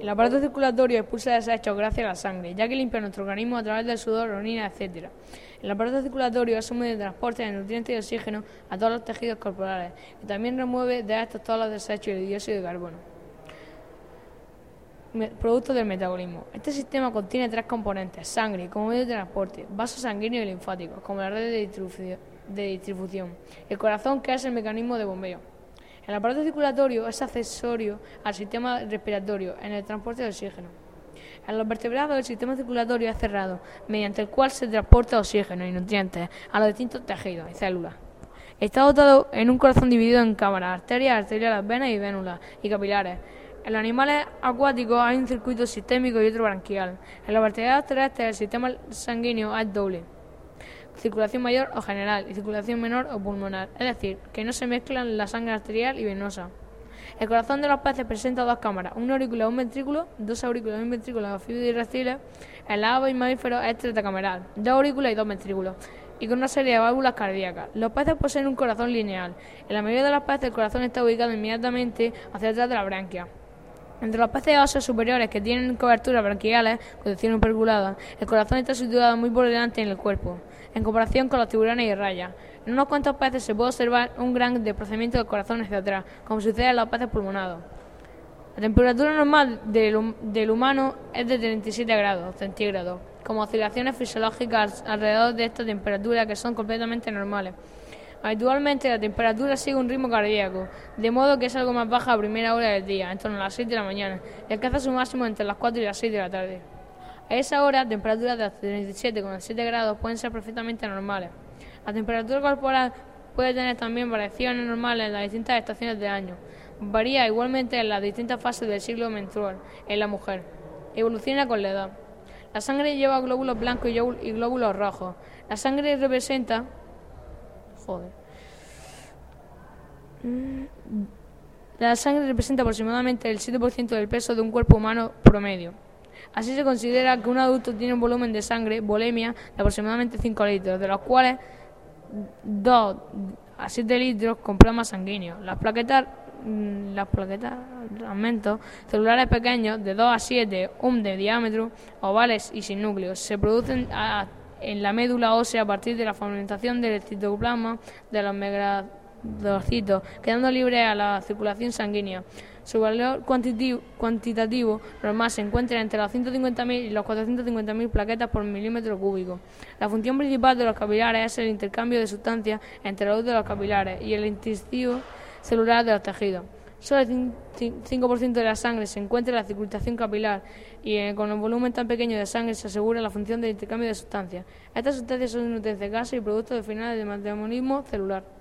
El aparato circulatorio expulsa desechos gracias a la sangre, ya que limpia nuestro organismo a través del sudor, orina, etc. El aparato circulatorio es un medio de transporte de nutrientes y oxígeno a todos los tejidos corporales y también remueve de estos todos los desechos y dióxido de carbono. Productos del metabolismo. Este sistema contiene tres componentes, sangre como medio de transporte, vasos sanguíneos y linfáticos como la red de distribución, el corazón que es el mecanismo de bombeo. El aparato circulatorio es accesorio al sistema respiratorio en el transporte de oxígeno. En los vertebrados el sistema circulatorio es cerrado, mediante el cual se transporta oxígeno y nutrientes a los distintos tejidos y células. Está dotado en un corazón dividido en cámaras, arterias, arteriales, venas y vénulas y capilares. En los animales acuáticos hay un circuito sistémico y otro branquial. En los vertebrados terrestres el sistema sanguíneo es doble, circulación mayor o general y circulación menor o pulmonar, es decir, que no se mezclan la sangre arterial y venosa. El corazón de los peces presenta dos cámaras, un aurículo y un ventrículo, dos aurículos y un ventrículo de y reptiles. El ave y mamíferos es tetracameral, dos aurículos y dos ventrículos, y con una serie de válvulas cardíacas. Los peces poseen un corazón lineal. En la mayoría de los peces el corazón está ubicado inmediatamente hacia atrás de la branquia. Entre los peces óseos superiores que tienen coberturas branquiales, condición perculada, el corazón está situado muy por delante en el cuerpo, en comparación con los tiburones y rayas. En unos cuantos peces se puede observar un gran desplazamiento del corazón hacia atrás, como sucede en los peces pulmonados. La temperatura normal del, del humano es de 37 grados centígrados, como oscilaciones fisiológicas alrededor de esta temperatura que son completamente normales. Habitualmente la temperatura sigue un ritmo cardíaco, de modo que es algo más baja a primera hora del día, en torno a las 6 de la mañana, y alcanza su máximo entre las 4 y las 6 de la tarde. A esa hora, temperaturas de hasta 37,7 grados pueden ser perfectamente normales. La temperatura corporal puede tener también variaciones normales en las distintas estaciones del año. Varía igualmente en las distintas fases del ciclo menstrual en la mujer. Evoluciona con la edad. La sangre lleva glóbulos blancos y glóbulos rojos. La sangre representa Mm, la sangre representa aproximadamente el 7% del peso de un cuerpo humano promedio. Así se considera que un adulto tiene un volumen de sangre, volemia, de aproximadamente 5 litros, de los cuales 2 a 7 litros con plasma sanguíneo. Las plaquetas, mm, las plaquetas, fragmentos celulares pequeños de 2 a 7 um de diámetro, ovales y sin núcleos, se producen a en la médula ósea a partir de la fragmentación del citoplasma de los megalocitos, quedando libre a la circulación sanguínea. Su valor cuantitativo normal se encuentra entre las 150.000 y las 450.000 plaquetas por milímetro cúbico. La función principal de los capilares es el intercambio de sustancias entre luz de los capilares y el intestino celular de los tejidos. Solo el 5% de la sangre se encuentra en la circulación capilar y eh, con un volumen tan pequeño de sangre se asegura la función de intercambio de sustancias. Estas sustancias son nutrientes, gases y productos de finales de metabolismo celular.